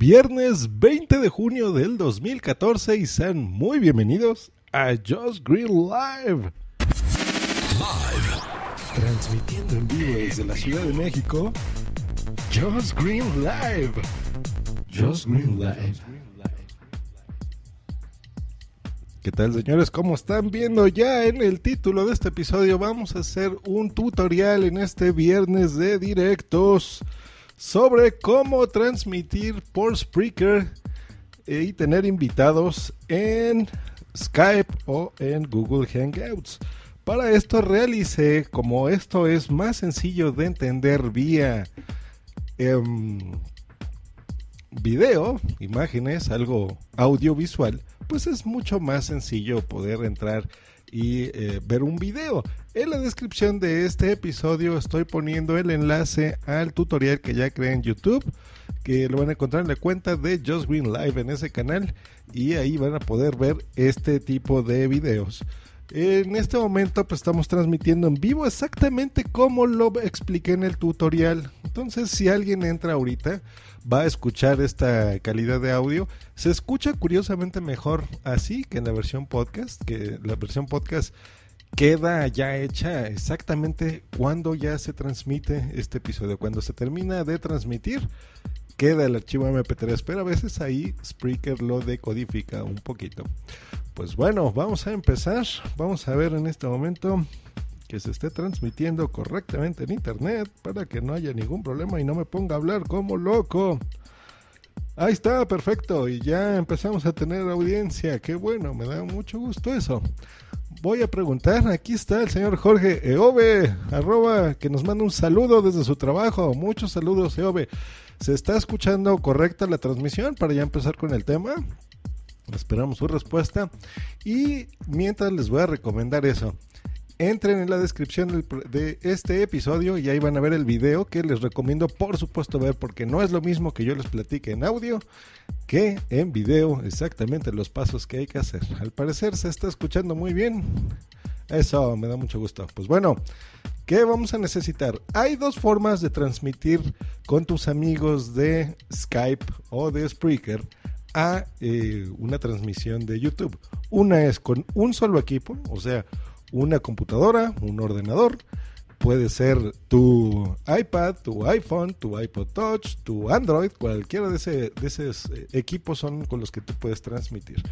Viernes 20 de junio del 2014 y sean muy bienvenidos a Just Green Live. Live. Transmitiendo en vivo desde la Ciudad de México. Just Green Live. Just Green Live. ¿Qué tal señores? ¿Cómo están viendo ya en el título de este episodio? Vamos a hacer un tutorial en este viernes de directos sobre cómo transmitir por Spreaker y tener invitados en Skype o en Google Hangouts. Para esto realicé, como esto es más sencillo de entender vía em, video, imágenes, algo audiovisual, pues es mucho más sencillo poder entrar y eh, ver un video. En la descripción de este episodio estoy poniendo el enlace al tutorial que ya creé en YouTube, que lo van a encontrar en la cuenta de Just Green Live en ese canal y ahí van a poder ver este tipo de videos. En este momento pues estamos transmitiendo en vivo exactamente como lo expliqué en el tutorial. Entonces si alguien entra ahorita va a escuchar esta calidad de audio. Se escucha curiosamente mejor así que en la versión podcast, que la versión podcast queda ya hecha exactamente cuando ya se transmite este episodio. Cuando se termina de transmitir, queda el archivo MP3, pero a veces ahí Spreaker lo decodifica un poquito. Pues bueno, vamos a empezar. Vamos a ver en este momento que se esté transmitiendo correctamente en internet para que no haya ningún problema y no me ponga a hablar como loco. Ahí está, perfecto. Y ya empezamos a tener audiencia. Qué bueno, me da mucho gusto eso. Voy a preguntar, aquí está el señor Jorge Eove, arroba, que nos manda un saludo desde su trabajo. Muchos saludos, Eove. ¿Se está escuchando correcta la transmisión para ya empezar con el tema? Esperamos su respuesta. Y mientras les voy a recomendar eso entren en la descripción de este episodio y ahí van a ver el video que les recomiendo por supuesto ver porque no es lo mismo que yo les platique en audio que en video exactamente los pasos que hay que hacer. Al parecer se está escuchando muy bien. Eso me da mucho gusto. Pues bueno, ¿qué vamos a necesitar? Hay dos formas de transmitir con tus amigos de Skype o de Spreaker a eh, una transmisión de YouTube. Una es con un solo equipo, o sea, una computadora, un ordenador, puede ser tu iPad, tu iPhone, tu iPod Touch, tu Android, cualquiera de, ese, de esos eh, equipos son con los que tú puedes transmitir.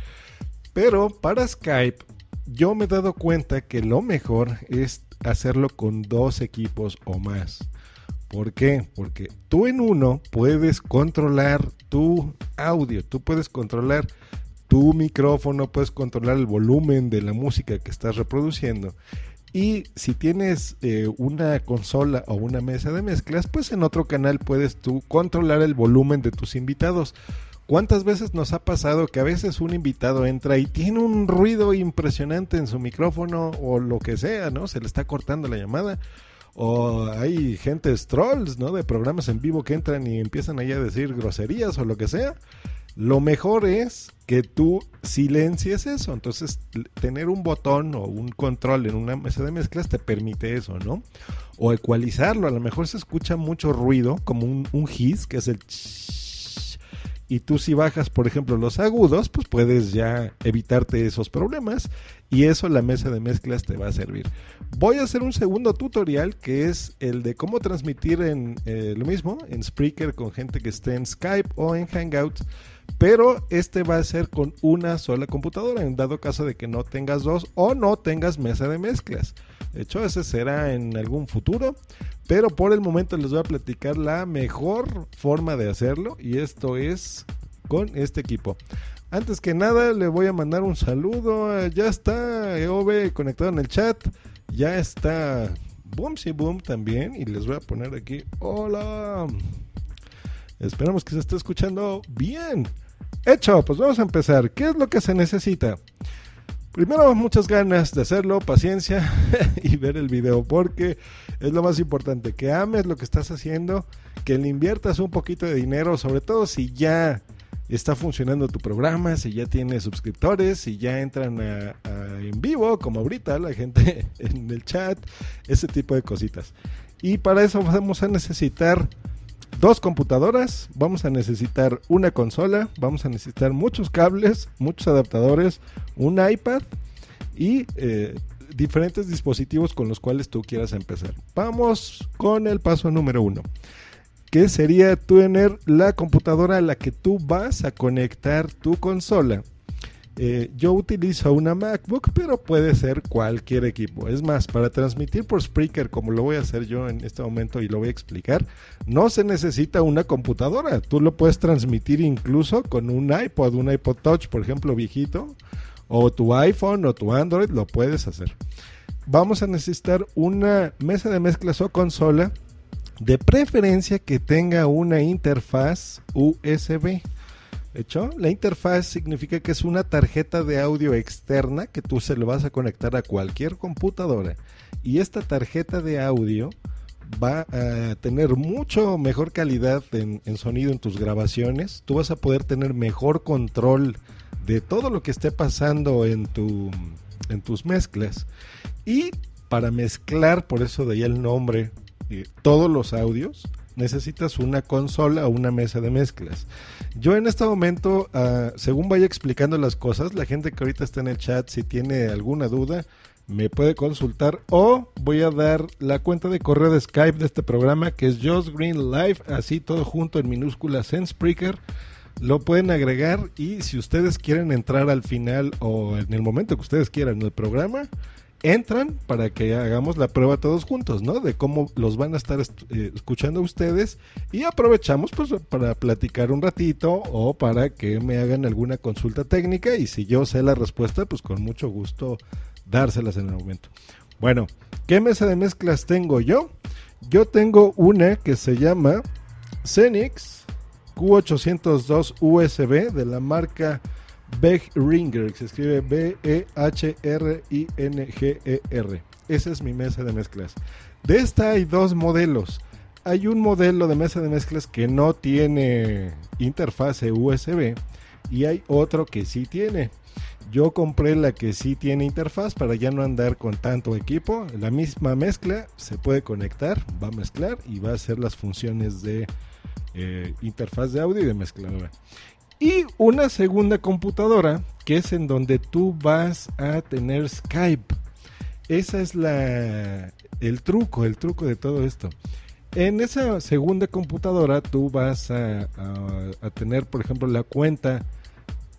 Pero para Skype, yo me he dado cuenta que lo mejor es hacerlo con dos equipos o más. ¿Por qué? Porque tú en uno puedes controlar tu audio, tú puedes controlar tu micrófono, puedes controlar el volumen de la música que estás reproduciendo. Y si tienes eh, una consola o una mesa de mezclas, pues en otro canal puedes tú controlar el volumen de tus invitados. ¿Cuántas veces nos ha pasado que a veces un invitado entra y tiene un ruido impresionante en su micrófono o lo que sea, ¿no? Se le está cortando la llamada. O hay gente trolls, ¿no? De programas en vivo que entran y empiezan ahí a decir groserías o lo que sea. Lo mejor es que tú silencies eso. Entonces, tener un botón o un control en una mesa de mezclas te permite eso, ¿no? O ecualizarlo. A lo mejor se escucha mucho ruido, como un, un que es el y tú si bajas, por ejemplo, los agudos, pues puedes ya evitarte esos problemas y eso la mesa de mezclas te va a servir. Voy a hacer un segundo tutorial que es el de cómo transmitir en eh, lo mismo, en Spreaker con gente que esté en Skype o en Hangouts pero este va a ser con una sola computadora, en dado caso de que no tengas dos o no tengas mesa de mezclas. De hecho, ese será en algún futuro, pero por el momento les voy a platicar la mejor forma de hacerlo y esto es con este equipo. Antes que nada, le voy a mandar un saludo. Ya está EOB conectado en el chat. Ya está Boomsy Boom también. Y les voy a poner aquí. Hola. Esperamos que se esté escuchando bien. Hecho, pues vamos a empezar. ¿Qué es lo que se necesita? Primero, muchas ganas de hacerlo, paciencia y ver el video, porque es lo más importante, que ames lo que estás haciendo, que le inviertas un poquito de dinero, sobre todo si ya está funcionando tu programa, si ya tiene suscriptores, si ya entran en vivo, como ahorita la gente en el chat, ese tipo de cositas. Y para eso vamos a necesitar dos computadoras, vamos a necesitar una consola, vamos a necesitar muchos cables, muchos adaptadores, un iPad y eh, diferentes dispositivos con los cuales tú quieras empezar. Vamos con el paso número uno que sería tener la computadora a la que tú vas a conectar tu consola. Eh, yo utilizo una MacBook, pero puede ser cualquier equipo. Es más, para transmitir por Spreaker, como lo voy a hacer yo en este momento y lo voy a explicar, no se necesita una computadora. Tú lo puedes transmitir incluso con un iPod, un iPod Touch, por ejemplo, viejito, o tu iPhone o tu Android, lo puedes hacer. Vamos a necesitar una mesa de mezclas o consola de preferencia que tenga una interfaz USB. Hecho, la interfaz significa que es una tarjeta de audio externa que tú se lo vas a conectar a cualquier computadora. Y esta tarjeta de audio va a tener mucho mejor calidad en, sonido en tus grabaciones. Tú vas a poder tener mejor control de todo lo que esté pasando en, tu, en tus mezclas. Y para mezclar, por eso de ahí el nombre todos los audios, necesitas una consola o una mesa de mezclas. Yo en este momento, ah, según vaya explicando las cosas, la gente que ahorita está en el chat, si tiene alguna duda, me puede consultar o voy a dar la cuenta de correo de Skype de este programa que es Just Green así todo junto en minúsculas en Spreaker. Lo pueden agregar y si ustedes quieren entrar al final o en el momento que ustedes quieran en el programa, entran para que hagamos la prueba todos juntos, ¿no? De cómo los van a estar eh, escuchando ustedes y aprovechamos pues para platicar un ratito o para que me hagan alguna consulta técnica y si yo sé la respuesta, pues con mucho gusto dárselas en el momento. Bueno, ¿qué mesa de mezclas tengo yo? Yo tengo una que se llama Xenix Q802 USB de la marca Behringer, se escribe B-E-H-R-I-N-G-E-R. Esa es mi mesa de mezclas. De esta hay dos modelos. Hay un modelo de mesa de mezclas que no tiene interfase USB y hay otro que sí tiene. Yo compré la que sí tiene interfaz para ya no andar con tanto equipo. La misma mezcla se puede conectar, va a mezclar y va a hacer las funciones de eh, interfaz de audio y de mezcladora y una segunda computadora que es en donde tú vas a tener Skype. Esa es la el truco, el truco de todo esto. En esa segunda computadora tú vas a, tener, por ejemplo, la cuenta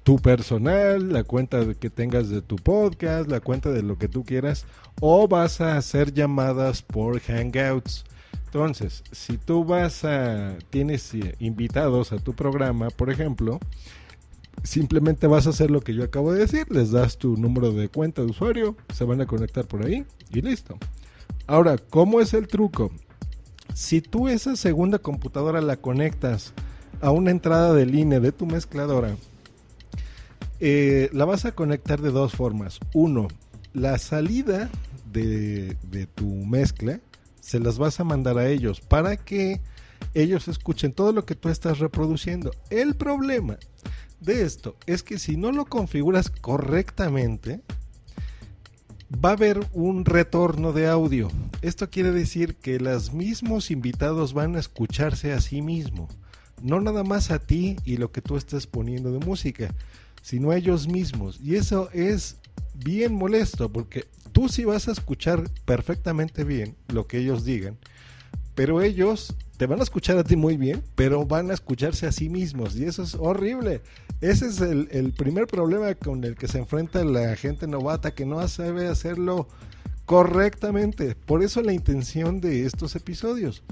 tu personal, la cuenta que tengas de tu podcast, la cuenta de lo que tú quieras, o vas a hacer llamadas por Hangouts. Entonces, si tú vas a, tienes eh, invitados a tu programa, por ejemplo, simplemente vas a hacer lo que yo acabo de decir, les das tu número de cuenta de usuario, se van a conectar por ahí y listo. Ahora, ¿cómo es el truco? Si tú esa segunda computadora la conectas a una entrada de línea de tu mezcladora, eh, la vas a conectar de dos formas. Uno, la salida de, de tu mezcla se las vas a mandar a ellos para que ellos escuchen todo lo que tú estás reproduciendo. El problema de esto es que si no lo configuras correctamente, va a haber un retorno de audio. Esto quiere decir que los mismos invitados van a escucharse a sí mismos. No nada más a ti y lo que tú estás poniendo de música, sino a ellos mismos. Y eso es bien molesto porque tú sí vas a escuchar perfectamente bien lo que ellos digan, pero ellos te van a escuchar a ti muy bien, pero van a escucharse a sí mismos y eso es horrible. Ese es el, primer problema con el que se enfrenta la gente novata que no sabe hacerlo correctamente. Por eso la intención de estos episodios.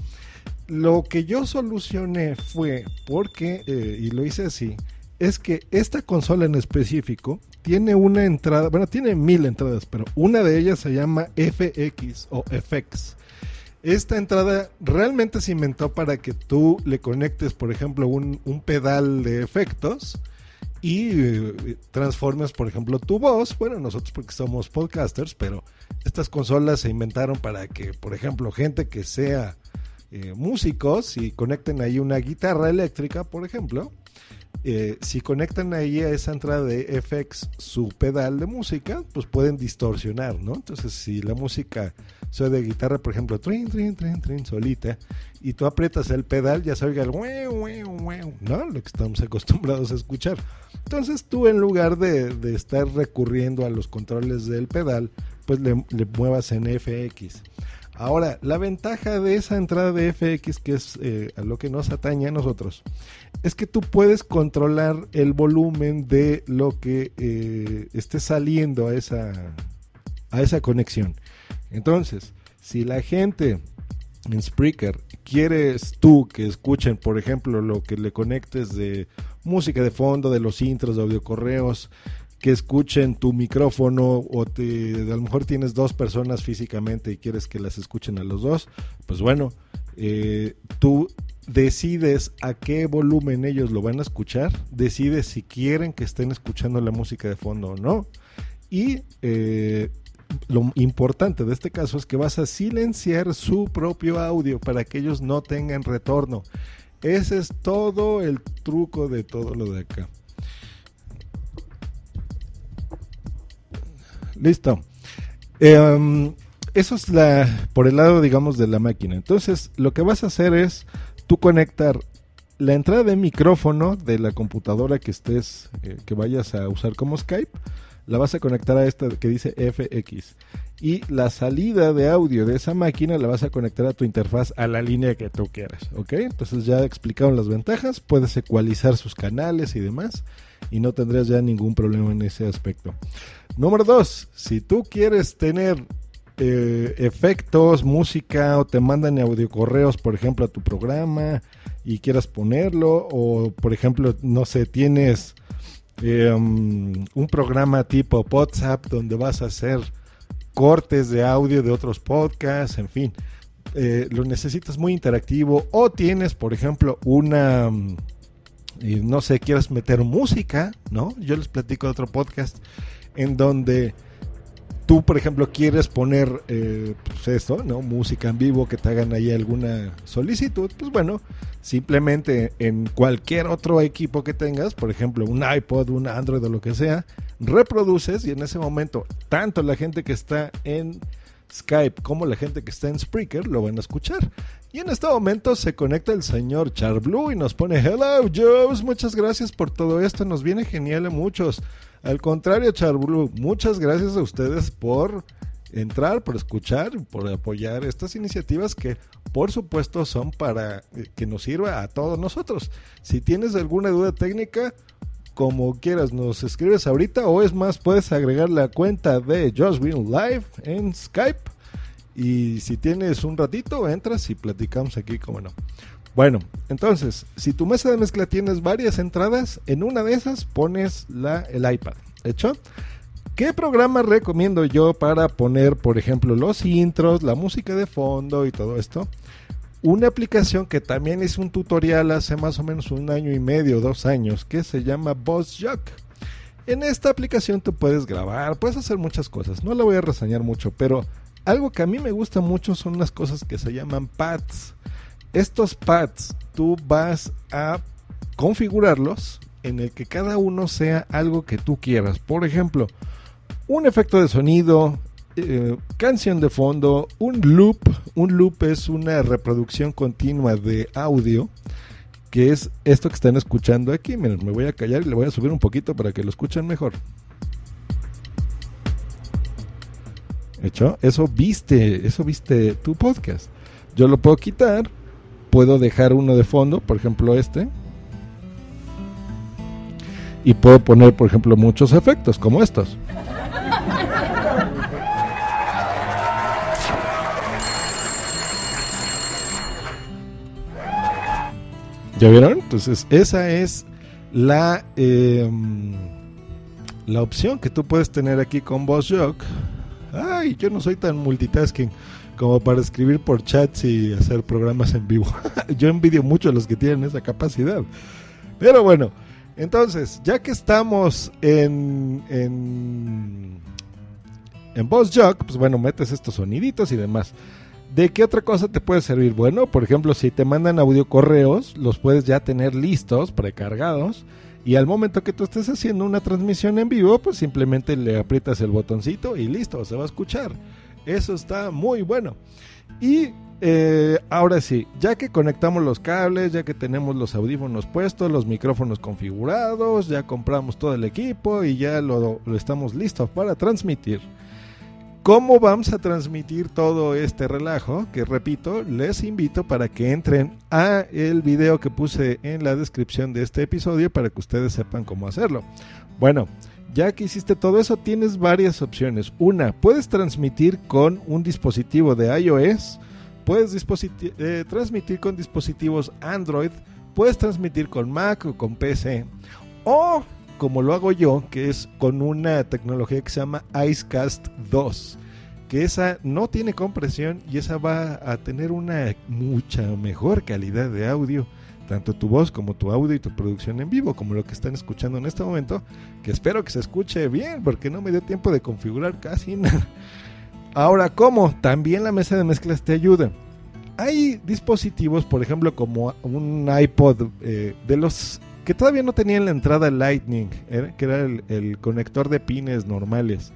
Lo que yo solucioné fue porque, eh, y lo hice así, es que esta consola en específico tiene una entrada, bueno, tiene mil entradas, pero una de ellas se llama FX o FX. esta entrada realmente se inventó para que tú le conectes, por ejemplo, un, un pedal de efectos y eh, transformes, por ejemplo, tu voz. Bueno, nosotros porque somos podcasters, pero estas consolas se inventaron para que, por ejemplo, gente que sea eh, músicos y conecten ahí una guitarra eléctrica, por ejemplo, eh, si conectan ahí a esa entrada de FX su pedal de música, pues pueden distorsionar, ¿no? Entonces, si la música soy de guitarra, por ejemplo, trin, trin, trin, trin, solita, y tú aprietas el pedal, ya se oiga el ¿no? Lo que estamos acostumbrados a escuchar. Entonces, tú en lugar de, de estar recurriendo a los controles del pedal, pues le, le muevas en FX. Ahora, la ventaja de esa entrada de FX, que es eh, a lo que nos atañe a nosotros, es que tú puedes controlar el volumen de lo que eh, esté saliendo a esa, a esa conexión. Entonces, si la gente en Spreaker quieres tú que escuchen, por ejemplo, lo que le conectes de música de fondo, de los intros, de audio correos, que escuchen tu micrófono o te, a lo mejor tienes dos personas físicamente y quieres que las escuchen a los dos, pues bueno, eh, tú decides a qué volumen ellos lo van a escuchar, decides si quieren que estén escuchando la música de fondo o no. Y eh, lo importante de este caso es que vas a silenciar su propio audio para que ellos no tengan retorno. Ese es todo el truco de todo lo de acá. Listo. Em, eso es la por el lado, digamos, de la máquina. Entonces, lo que vas a hacer es tú conectar la entrada de micrófono de la computadora que estés, eh, que vayas a usar como Skype, la vas a conectar a esta que dice FX. Y la salida de audio de esa máquina la vas a conectar a tu interfaz a la línea que tú quieras. ¿Ok? Entonces ya explicaron las ventajas, puedes ecualizar sus canales y demás y no tendrías ya ningún problema en ese aspecto. Número dos, si tú quieres tener eh, efectos, música o te mandan audio correos, por ejemplo, a tu programa y quieras ponerlo o, por ejemplo, no sé, tienes em, un programa tipo WhatsApp donde vas a hacer cortes de audio de otros podcasts, en fin, eh, lo necesitas muy interactivo o tienes, por ejemplo, una no sé, quieres meter música, ¿no? Yo les platico de otro podcast en donde tú, por ejemplo, quieres poner, eh, pues esto, ¿no? Música en vivo, que te hagan ahí alguna solicitud, pues bueno, simplemente en cualquier otro equipo que tengas, por ejemplo, un iPod, un Android o lo que sea, reproduces y en ese momento, tanto la gente que está en Skype como la gente que está en Spreaker lo van a escuchar. Y en este momento se conecta el señor Charblue y nos pone Hello Joes, muchas gracias por todo esto, nos viene genial a muchos. Al contrario, Charblue, muchas gracias a ustedes por entrar, por escuchar, por apoyar estas iniciativas que por supuesto son para que nos sirva a todos nosotros. Si tienes alguna duda técnica, como quieras, nos escribes ahorita o es más, puedes agregar la cuenta de Just Live en Skype y si tienes un ratito, entras y platicamos aquí, como no. Bueno, entonces, si tu mesa de mezcla tienes varias entradas, en una de esas pones la, el iPad. ¿Hecho? ¿Qué programa recomiendo yo para poner, por ejemplo, los intros, la música de fondo y todo esto? Una aplicación que también hice un tutorial hace más o menos un año y medio, dos años, que se llama BossJock. En esta aplicación tú puedes grabar, puedes hacer muchas cosas. No la voy a reseñar mucho, pero algo que a mí me gusta mucho son unas cosas que se llaman pads. Estos pads tú vas a configurarlos en el que cada uno sea algo que tú quieras. Por ejemplo, un efecto de sonido, eh, canción de fondo, un loop. Un loop es una reproducción continua de audio, que es esto que están escuchando aquí. Miren, me voy a callar y le voy a subir un poquito para que lo escuchen mejor. Hecho, eso viste, eso viste tu podcast. Yo lo puedo quitar, puedo dejar uno de fondo, por ejemplo este, y puedo poner, por ejemplo, muchos efectos como estos. ¿Ya vieron? Entonces, esa es la, em, la opción que tú puedes tener aquí con VoiceJock yo no soy tan multitasking. como para escribir por chats y hacer programas en vivo. Yo envidio mucho a los que tienen esa capacidad. Pero bueno, entonces, ya que estamos en, en, en Jock, pues bueno, metes estos soniditos y demás. ¿De qué otra cosa te puede servir? Bueno, por ejemplo, si te mandan audio correos, los puedes ya tener listos, precargados. Y al momento que tú estés haciendo una transmisión en vivo, pues simplemente le aprietas el botoncito y listo, se va a escuchar. Eso está muy bueno. Y eh, ahora sí, ya que conectamos los cables, ya que tenemos los audífonos puestos, los micrófonos configurados, ya compramos todo el equipo y ya lo, estamos listos para transmitir. ¿Cómo vamos a transmitir todo este relajo? Que repito, les invito para que entren a el video que puse en la descripción de este episodio para que ustedes sepan cómo hacerlo. Bueno, ya que hiciste todo eso, tienes varias opciones. Una, puedes transmitir con un dispositivo de iOS puedes eh, transmitir con dispositivos Android, puedes transmitir con Mac o con PC, o como lo hago yo, que es con una tecnología que se llama Icecast 2, que esa no tiene compresión y esa va a tener una mucha mejor calidad de audio, tanto tu voz como tu audio y tu producción en vivo, como lo que están escuchando en este momento, que espero que se escuche bien, porque no me dio tiempo de configurar casi nada. Ahora, ¿cómo? También la mesa de mezclas te ayuda. Hay dispositivos, por ejemplo, como un iPod eh, de los que todavía no tenían la entrada Lightning, que era el, conector de pines normales,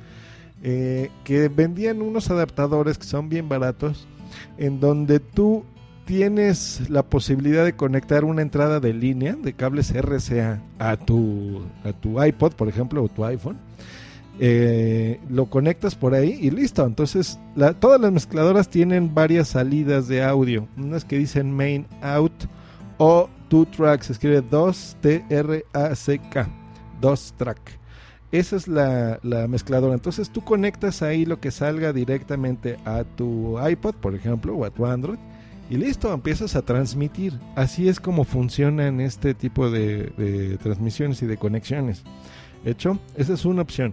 eh, que vendían unos adaptadores que son bien baratos, en donde tú tienes la posibilidad de conectar una entrada de línea de cables RCA a tu, a tu iPod, por ejemplo, o tu iPhone eh, lo conectas por ahí y listo. Entonces, todas las mezcladoras tienen varias salidas de audio. Unas que dicen main out o two tracks. Se escribe 2 T R A C K. 2 track. Esa es la, la, mezcladora. Entonces tú conectas ahí lo que salga directamente a tu iPod, por ejemplo, o a tu Android. Y listo, empiezas a transmitir. Así es como funcionan este tipo de, de transmisiones y de conexiones. ¿Hecho? Esa es una opción.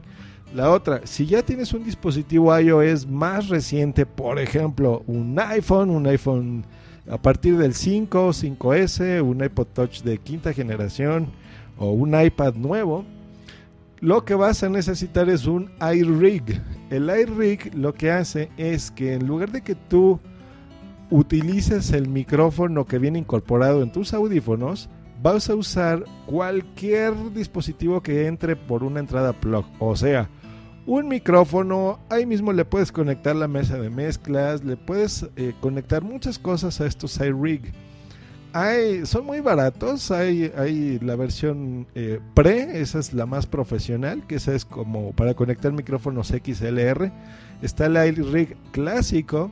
La otra, si ya tienes un dispositivo iOS más reciente, por ejemplo, un iPhone, un iPhone a partir del 5, 5S, un iPod Touch de quinta generación o un iPad nuevo, lo que vas a necesitar es un iRig. El iRig lo que hace es que en lugar de que tú utilices el micrófono que viene incorporado en tus audífonos, vas a usar cualquier dispositivo que entre por una entrada plug. O sea, un micrófono, ahí mismo le puedes conectar la mesa de mezclas, le puedes eh, conectar muchas cosas a estos iRig. Hay, son muy baratos, hay, hay la versión eh, pre, esa es la más profesional, que esa es como para conectar micrófonos XLR. Está el iRig clásico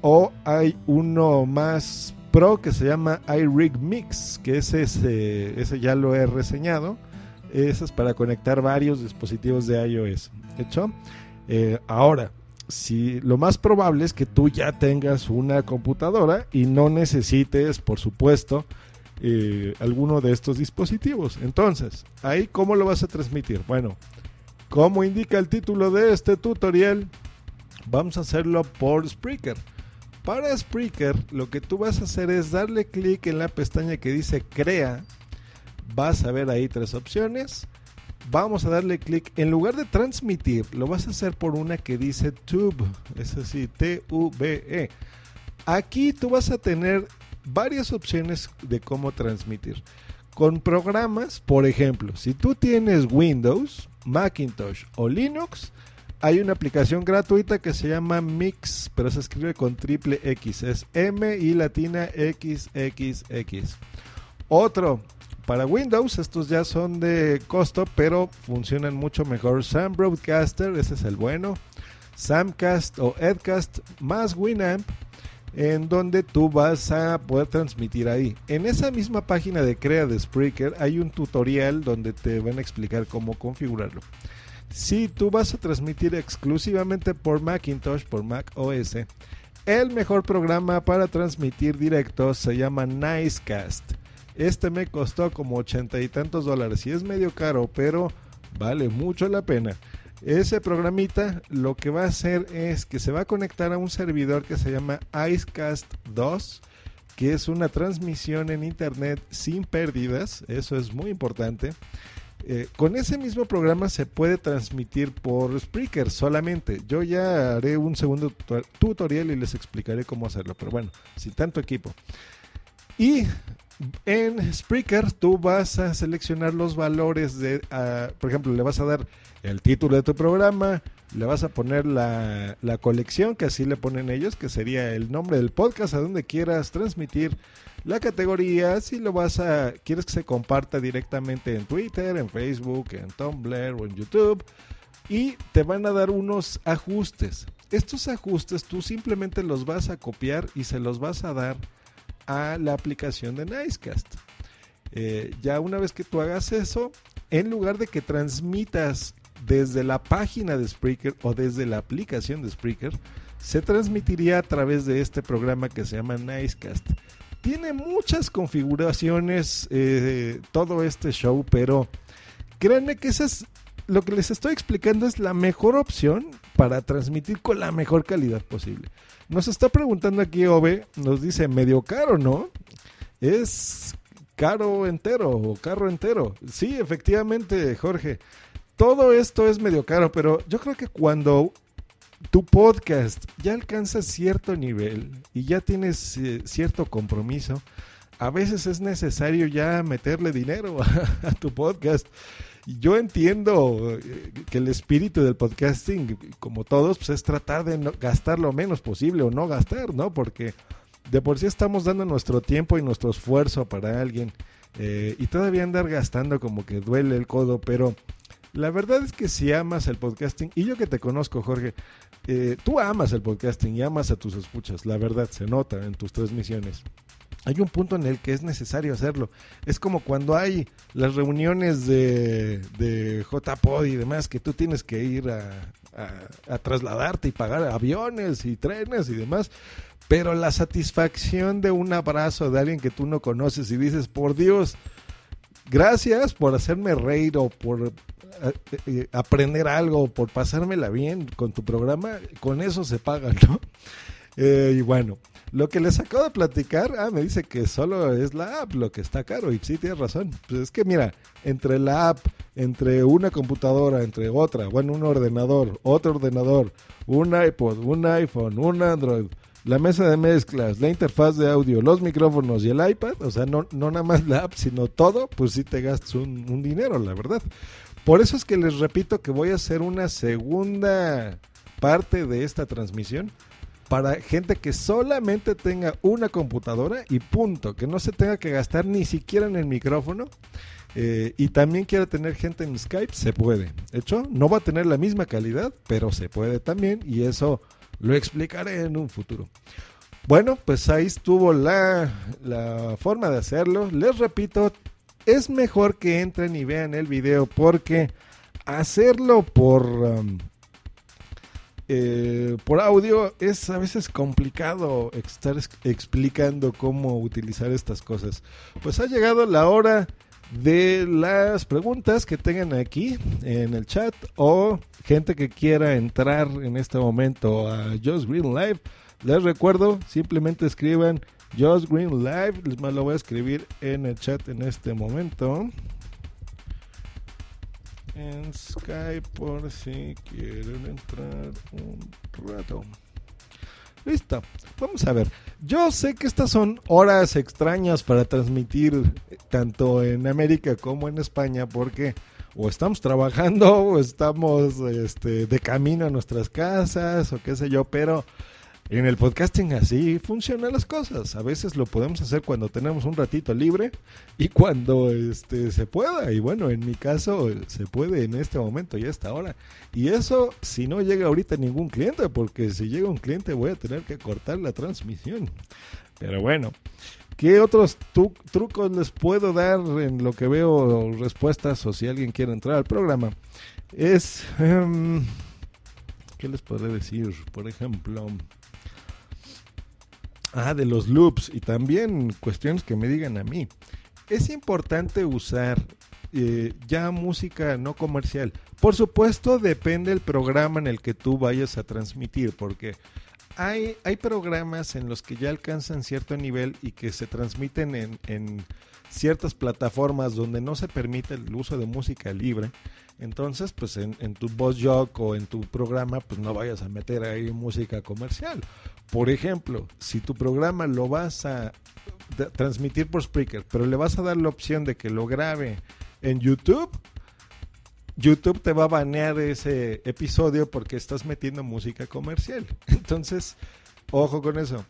o hay uno más pro que se llama iRig Mix, que ese, ese ya lo he reseñado. Ese es para conectar varios dispositivos de iOS hecho. Eh, ahora, si lo más probable es que tú ya tengas una computadora y no necesites, por supuesto, eh, alguno de estos dispositivos. Entonces, ahí cómo lo vas a transmitir. Bueno, como indica el título de este tutorial, vamos a hacerlo por Spreaker. Para Spreaker, lo que tú vas a hacer es darle clic en la pestaña que dice Crea. Vas a ver ahí tres opciones vamos a darle clic. En lugar de transmitir, lo vas a hacer por una que dice Tube. Es así, T-U-B-E. Aquí tú vas a tener varias opciones de cómo transmitir. Con programas, por ejemplo, si tú tienes Windows, Macintosh o Linux, hay una aplicación gratuita que se llama Mix, pero se escribe con triple X. Es M y latina XXX. Otro, para Windows estos ya son de costo, pero funcionan mucho mejor. Sam Broadcaster, ese es el bueno. Samcast o Edcast más Winamp, en donde tú vas a poder transmitir ahí. En esa misma página de Crea de Spreaker hay un tutorial donde te van a explicar cómo configurarlo. Si tú vas a transmitir exclusivamente por Macintosh, por Mac OS, el mejor programa para transmitir directo se llama Nicecast. Este me costó como ochenta y tantos dólares y es medio caro, pero vale mucho la pena. Ese programita lo que va a hacer es que se va a conectar a un servidor que se llama Icecast 2, que es una transmisión en internet sin pérdidas, eso es muy importante. Eh, con ese mismo programa se puede transmitir por Spreaker solamente. Yo ya haré un segundo tutorial y les explicaré cómo hacerlo, pero bueno, sin tanto equipo. Y en Spreaker tú vas a seleccionar los valores de, ah, por ejemplo, le vas a dar el título de tu programa, le vas a poner la, la, colección, que así le ponen ellos, que sería el nombre del podcast, a donde quieras transmitir la categoría, si lo vas a, quieres que se comparta directamente en Twitter, en Facebook, en Tumblr o en YouTube, y te van a dar unos ajustes. Estos ajustes tú simplemente los vas a copiar y se los vas a dar a la aplicación de Nicecast. Eh, ya una vez que tú hagas eso, en lugar de que transmitas desde la página de Spreaker o desde la aplicación de Spreaker, se transmitiría a través de este programa que se llama Nicecast. Tiene muchas configuraciones eh, todo este show, pero créanme que eso es lo que les estoy explicando es la mejor opción para transmitir con la mejor calidad posible. Nos está preguntando aquí Ove, nos dice medio caro, ¿no? Es caro entero o carro entero. Sí, efectivamente, Jorge todo esto es medio caro, pero yo creo que cuando tu podcast ya alcanza cierto nivel y ya tienes eh, cierto compromiso, a veces es necesario ya meterle dinero a, tu podcast. Yo entiendo eh, que el espíritu del podcasting, como todos, pues es tratar de gastar lo menos posible o no gastar, ¿no? Porque de por sí estamos dando nuestro tiempo y nuestro esfuerzo para alguien eh, y todavía andar gastando como que duele el codo, pero la verdad es que si amas el podcasting, y yo que te conozco, Jorge, eh, tú amas el podcasting y amas a tus escuchas, la verdad se nota en tus transmisiones. Hay un punto en el que es necesario hacerlo. Es como cuando hay las reuniones de, de JPod y demás, que tú tienes que ir a, trasladarte y pagar aviones y trenes y demás. Pero la satisfacción de un abrazo de alguien que tú no conoces y dices, por Dios, gracias por hacerme reír o por eh, eh, aprender algo, por pasármela bien con tu programa, con eso se paga, ¿no? Eh, y bueno, lo que les acabo de platicar, ah, me dice que solo es la app lo que está caro. Y sí, tienes razón. Pues es que mira, entre la app, entre una computadora, entre otra, bueno, un ordenador, otro ordenador, un iPod, un iPhone, un Android, la mesa de mezclas, la interfaz de audio, los micrófonos y el iPad, o sea, no, no nada más la app, sino todo, pues sí te gastas un, un dinero, la verdad. Por eso es que les repito que voy a hacer una segunda parte de esta transmisión para gente que solamente tenga una computadora y punto, que no se tenga que gastar ni siquiera en el micrófono. Eh, y también quiera tener gente en Skype, se puede. hecho, no va a tener la misma calidad, pero se puede también y eso lo explicaré en un futuro. Bueno, pues ahí estuvo la, la forma de hacerlo. Les repito, es mejor que entren y vean el video porque hacerlo por, um, eh, por audio es a veces complicado estar explicando cómo utilizar estas cosas. Pues ha llegado la hora de las preguntas que tengan aquí en el chat o gente que quiera entrar en este momento a Just Green Live. Les recuerdo, simplemente escriban Just Green Live, les lo voy a escribir en el chat en este momento. En Skype por si quieren entrar un rato. Listo, vamos a ver. Yo sé que estas son horas extrañas para transmitir tanto en América como en España porque o estamos trabajando o estamos este, de camino a nuestras casas o qué sé yo, pero en el podcasting así funcionan las cosas. A veces lo podemos hacer cuando tenemos un ratito libre y cuando este, se pueda. Y bueno, en mi caso se puede en este momento y a esta hora. Y eso si no llega ahorita ningún cliente, porque si llega un cliente voy a tener que cortar la transmisión. Pero bueno, ¿qué otros trucos les puedo dar en lo que veo respuestas o si alguien quiere entrar al programa? Es... Em, ¿Qué les podré decir? Por ejemplo... Ah, de los loops y también cuestiones que me digan a mí. Es importante usar eh, ya música no comercial. Por supuesto, depende del programa en el que tú vayas a transmitir, porque hay, hay programas en los que ya alcanzan cierto nivel y que se transmiten en, en ciertas plataformas donde no se permite el uso de música libre. Entonces, pues en, tu voz jog o en tu programa, pues no vayas a meter ahí música comercial. Por ejemplo, si tu programa lo vas a transmitir por Spreaker, pero le vas a dar la opción de que lo grabe en YouTube, YouTube te va a banear ese episodio porque estás metiendo música comercial. Entonces, ojo con eso.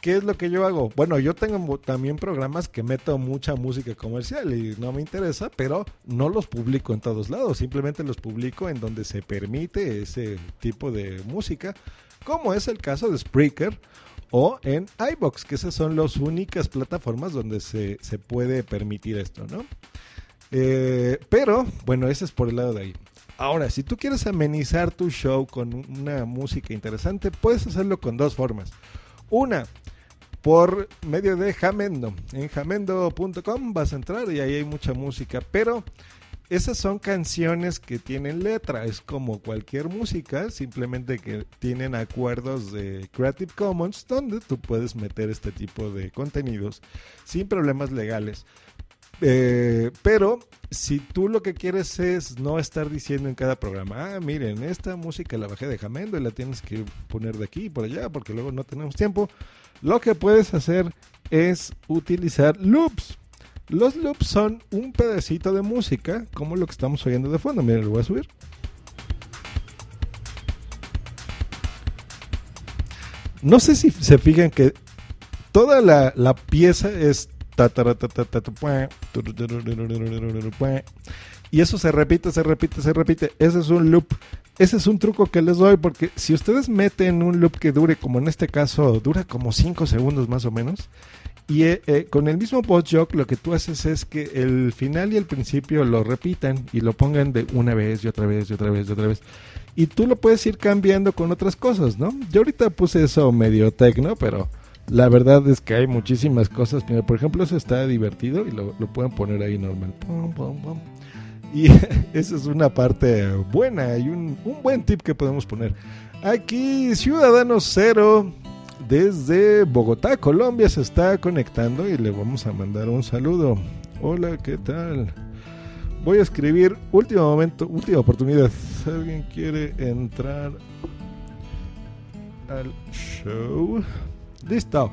¿Qué es lo que yo hago? Bueno, yo tengo también programas que meto mucha música comercial y no me interesa, pero no los publico en todos lados, simplemente los publico en donde se permite ese tipo de música, como es el caso de Spreaker o en iBox, que esas son las únicas plataformas donde se, se puede permitir esto, ¿no? Eh, pero, bueno, ese es por el lado de ahí. Ahora, si tú quieres amenizar tu show con una música interesante, puedes hacerlo con dos formas. Una, por medio de Jamendo. En jamendo.com vas a entrar y ahí hay mucha música, pero esas son canciones que tienen letra, es como cualquier música, simplemente que tienen acuerdos de Creative Commons donde tú puedes meter este tipo de contenidos sin problemas legales. Eh, pero si tú lo que quieres es no estar diciendo en cada programa, ah, miren, esta música la bajé de Jamendo y la tienes que poner de aquí y por allá porque luego no tenemos tiempo, lo que puedes hacer es utilizar loops. Los loops son un pedacito de música, como lo que estamos oyendo de fondo. Miren, lo voy a subir. No sé si se fijan que toda la, la pieza es y eso se repite, se repite, se repite. Ese es un loop. Ese es un truco que les doy porque si ustedes meten un loop que dure, como en este caso, dura como 5 segundos más o menos, y eh, eh, con el mismo joke lo que tú haces es que el final y el principio lo repitan y lo pongan de una vez y otra vez y otra vez y otra vez. Y tú lo puedes ir cambiando con otras cosas, ¿no? Yo ahorita puse eso medio tecno, pero la verdad es que hay muchísimas cosas. por ejemplo, eso está divertido y lo, pueden poner ahí normal. Y esa es una parte buena y un, buen tip que podemos poner. Aquí Ciudadano Cero desde Bogotá, Colombia se está conectando y le vamos a mandar un saludo. Hola, ¿qué tal? Voy a escribir último momento, última oportunidad. ¿Alguien quiere entrar al show? Listo.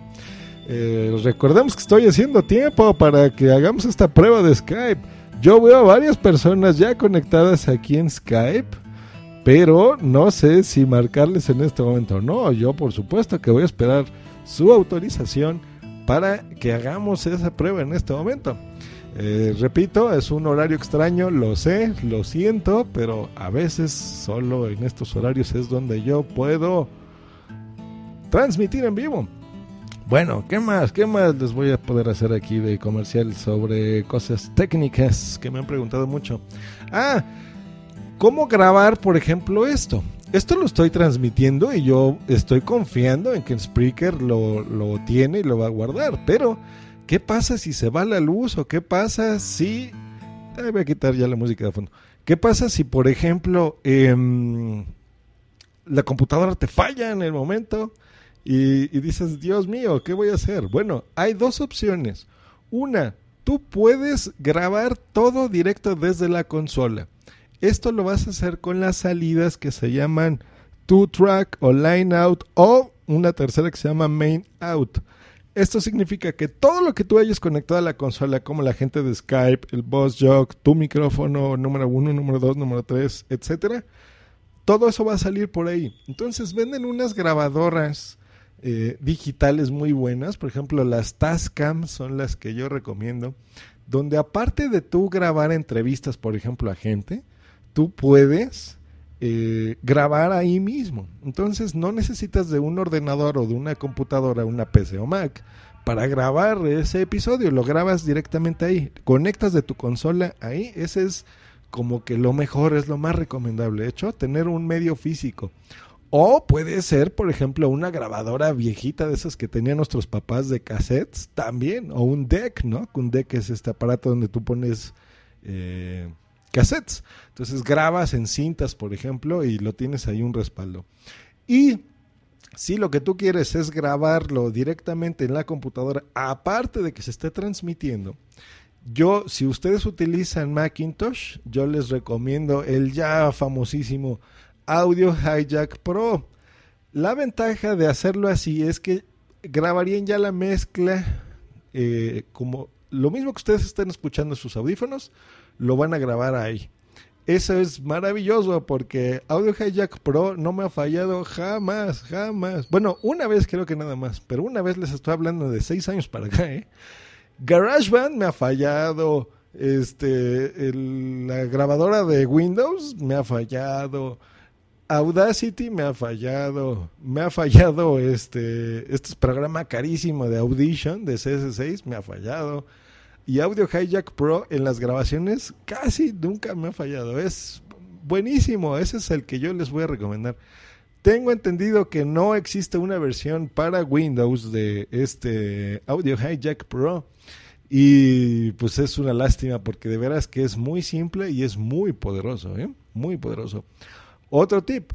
Eh, recordemos que estoy haciendo tiempo para que hagamos esta prueba de Skype. Yo veo a varias personas ya conectadas aquí en Skype, pero no sé si marcarles en este momento o no. Yo por supuesto que voy a esperar su autorización para que hagamos esa prueba en este momento. Eh, repito, es un horario extraño, lo sé, lo siento, pero a veces solo en estos horarios es donde yo puedo transmitir en vivo. Bueno, ¿qué más? ¿Qué más les voy a poder hacer aquí de comercial sobre cosas técnicas que me han preguntado mucho? Ah, ¿cómo grabar, por ejemplo, esto? Esto lo estoy transmitiendo y yo estoy confiando en que el Spreaker lo, lo tiene y lo va a guardar. Pero, ¿qué pasa si se va la luz? ¿O qué pasa si... voy a quitar ya la música de fondo. ¿Qué pasa si, por ejemplo, em, la computadora te falla en el momento? Y, dices, Dios mío, ¿qué voy a hacer? Bueno, hay dos opciones. Una, tú puedes grabar todo directo desde la consola. Esto lo vas a hacer con las salidas que se llaman two track o line out o una tercera que se llama main out. Esto significa que todo lo que tú hayas conectado a la consola, como la gente de Skype, el Boss Jog, tu micrófono número uno, número dos, número tres, etcétera, todo eso va a salir por ahí. Entonces venden unas grabadoras eh, digitales muy buenas. Por ejemplo, las Tascam son las que yo recomiendo, donde aparte de tú grabar entrevistas, por ejemplo, a gente, tú puedes eh, grabar ahí mismo. Entonces no necesitas de un ordenador o de una computadora, una PC o Mac para grabar ese episodio. Lo grabas directamente ahí. Conectas de tu consola ahí. Ese es como que lo mejor, es lo más recomendable. De hecho, tener un medio físico o puede ser, por ejemplo, una grabadora viejita de esas que tenían nuestros papás de cassettes también. O un deck, ¿no? Un deck es este aparato donde tú pones eh, cassettes. Entonces grabas en cintas, por ejemplo, y lo tienes ahí un respaldo. Y si lo que tú quieres es grabarlo directamente en la computadora, aparte de que se esté transmitiendo, yo, si ustedes utilizan Macintosh, yo les recomiendo el ya famosísimo Audio Hijack Pro. La ventaja de hacerlo así es que grabarían ya la mezcla eh, como lo mismo que ustedes están escuchando en sus audífonos, lo van a grabar ahí. Eso es maravilloso porque Audio Hijack Pro no me ha fallado jamás, jamás. Bueno, una vez creo que nada más, pero una vez les estoy hablando de seis años para acá, ¿eh? GarageBand me ha fallado. Este, la grabadora de Windows me ha fallado. Audacity me ha fallado. Me ha fallado este, este programa carísimo de Audition de CS6 me ha fallado. Y Audio Hijack Pro en las grabaciones casi nunca me ha fallado. Es buenísimo. Ese es el que yo les voy a recomendar. Tengo entendido que no existe una versión para Windows de este Audio Hijack Pro. Y pues es una lástima porque de veras que es muy simple y es muy poderoso, ¿eh? Muy poderoso. Otro tip,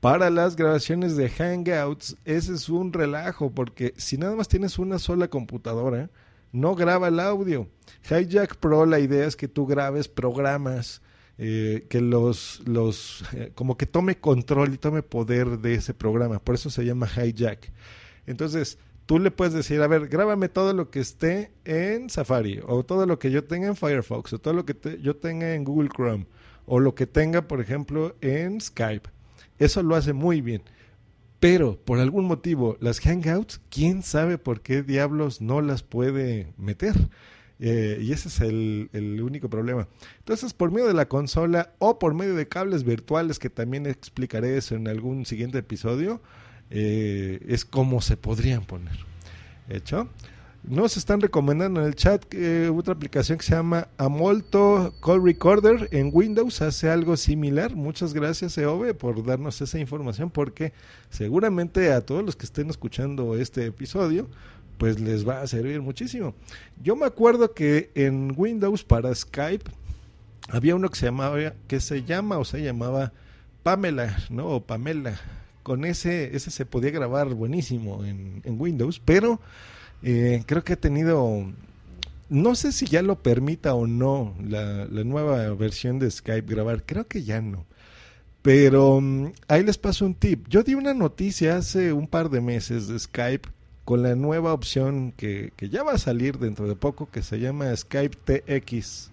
para las grabaciones de Hangouts, ese es un relajo porque si nada más tienes una sola computadora, no graba el audio. Hijack Pro, la idea es que tú grabes programas, eh, que los, los eh, como que tome control y tome poder de ese programa. Por eso se llama Hijack. Entonces, tú le puedes decir, a ver, grábame todo lo que esté en Safari, o todo lo que yo tenga en Firefox, o todo lo que yo tenga en Google Chrome, o lo que tenga, por ejemplo, en Skype. Eso lo hace muy bien. Pero por algún motivo, las Hangouts, quién sabe por qué diablos no las puede meter. Eh, y ese es el, el, único problema. Entonces, por medio de la consola o por medio de cables virtuales, que también explicaré eso en algún siguiente episodio, eh, es como se podrían poner. ¿Hecho? Nos están recomendando en el chat que otra aplicación que se llama Amolto Call Recorder en Windows hace algo similar. Muchas gracias, EOBE, por darnos esa información, porque seguramente a todos los que estén escuchando este episodio, pues les va a servir muchísimo. Yo me acuerdo que en Windows para Skype había uno que se llamaba, que se llama o se llamaba Pamela, ¿no? O Pamela, con ese, ese se podía grabar buenísimo en, Windows, pero eh, creo que ha tenido, no sé si ya lo permita o no la, nueva versión de Skype grabar, creo que ya no. Pero mm, ahí les paso un tip. Yo di una noticia hace un par de meses de Skype con la nueva opción que, que ya va a salir dentro de poco que se llama Skype TX.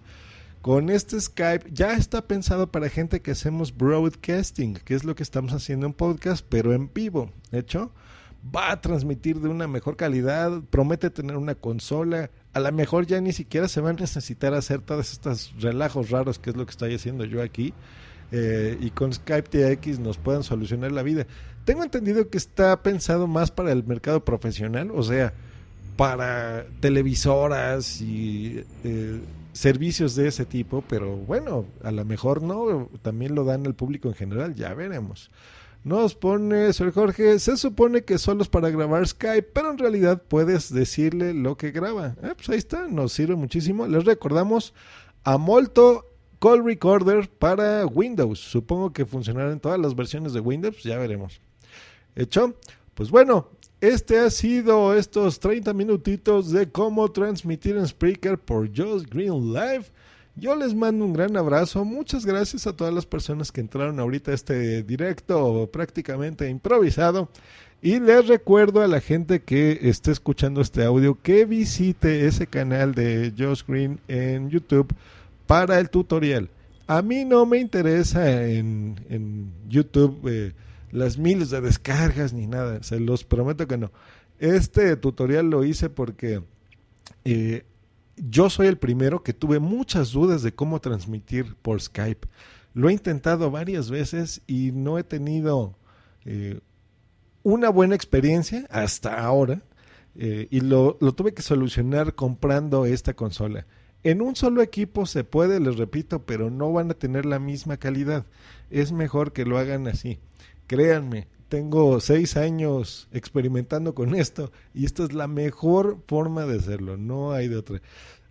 Con este Skype ya está pensado para gente que hacemos broadcasting, que es lo que estamos haciendo en podcast, pero en vivo. De hecho, va a transmitir de una mejor calidad, promete tener una consola. A lo mejor ya ni siquiera se va a necesitar hacer todos estos relajos raros, que es lo que estoy haciendo yo aquí. Eh, y con Skype TX nos puedan solucionar la vida. Tengo entendido que está pensado más para el mercado profesional, o sea, para televisoras y eh, servicios de ese tipo, pero bueno, a lo mejor no, también lo dan al público en general, ya veremos. Nos pone, señor Jorge, se supone que solo es para grabar Skype, pero en realidad puedes decirle lo que graba. Eh, pues ahí está, nos sirve muchísimo. Les recordamos a Molto Call Recorder para Windows. Supongo que funcionará en todas las versiones de Windows, ya veremos. ¿Hecho? Pues bueno, este ha sido estos 30 minutitos de cómo transmitir en Spreaker por Just Green Live. Yo les mando un gran abrazo. Muchas gracias a todas las personas que entraron ahorita a este directo prácticamente improvisado. Y les recuerdo a la gente que esté escuchando este audio que visite ese canal de Josh Green en YouTube para el tutorial. A mí no me interesa en, en YouTube. Eh, las miles de descargas ni nada, se los prometo que no. Este tutorial lo hice porque eh, yo soy el primero que tuve muchas dudas de cómo transmitir por Skype. Lo he intentado varias veces y no he tenido eh, una buena experiencia hasta ahora. Eh, y lo, lo tuve que solucionar comprando esta consola. En un solo equipo se puede, les repito, pero no van a tener la misma calidad. Es mejor que lo hagan así. Créanme, tengo seis años experimentando con esto y esta es la mejor forma de hacerlo, no hay de otra.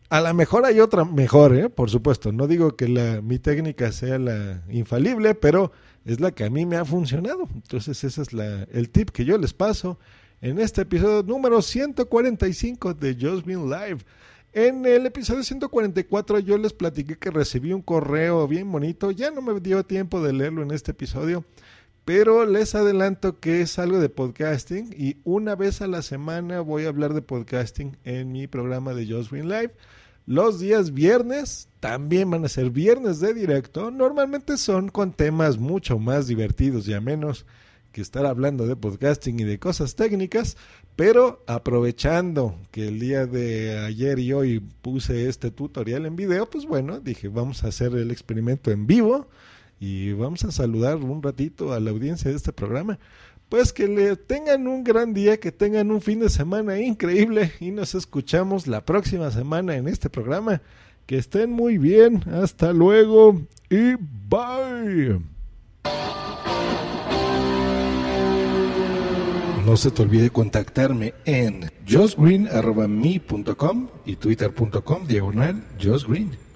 A lo mejor hay otra mejor, ¿eh? por supuesto. No digo que mi técnica sea la infalible, pero es la que a mí me ha funcionado. Entonces ese es el tip que yo les paso en este episodio número 145 de Just Been Live. En el episodio 144 yo les platiqué que recibí un correo bien bonito. Ya no me dio tiempo de leerlo en este episodio, pero les adelanto que es algo de podcasting y una vez a la semana voy a hablar de podcasting en mi programa de Just Live. Los días viernes también van a ser viernes de directo. Normalmente son con temas mucho más divertidos y a menos que estar hablando de podcasting y de cosas técnicas, pero aprovechando que el día de ayer y hoy puse este tutorial en video, pues bueno, dije, vamos a hacer el experimento en vivo y vamos a saludar un ratito a la audiencia de este programa pues que le tengan un gran día, que tengan un fin de semana increíble y nos escuchamos la próxima semana en este programa. Que estén muy bien, hasta luego y bye. No se te olvide contactarme en josgreen.me.com y twitter.com diagonal josgreen.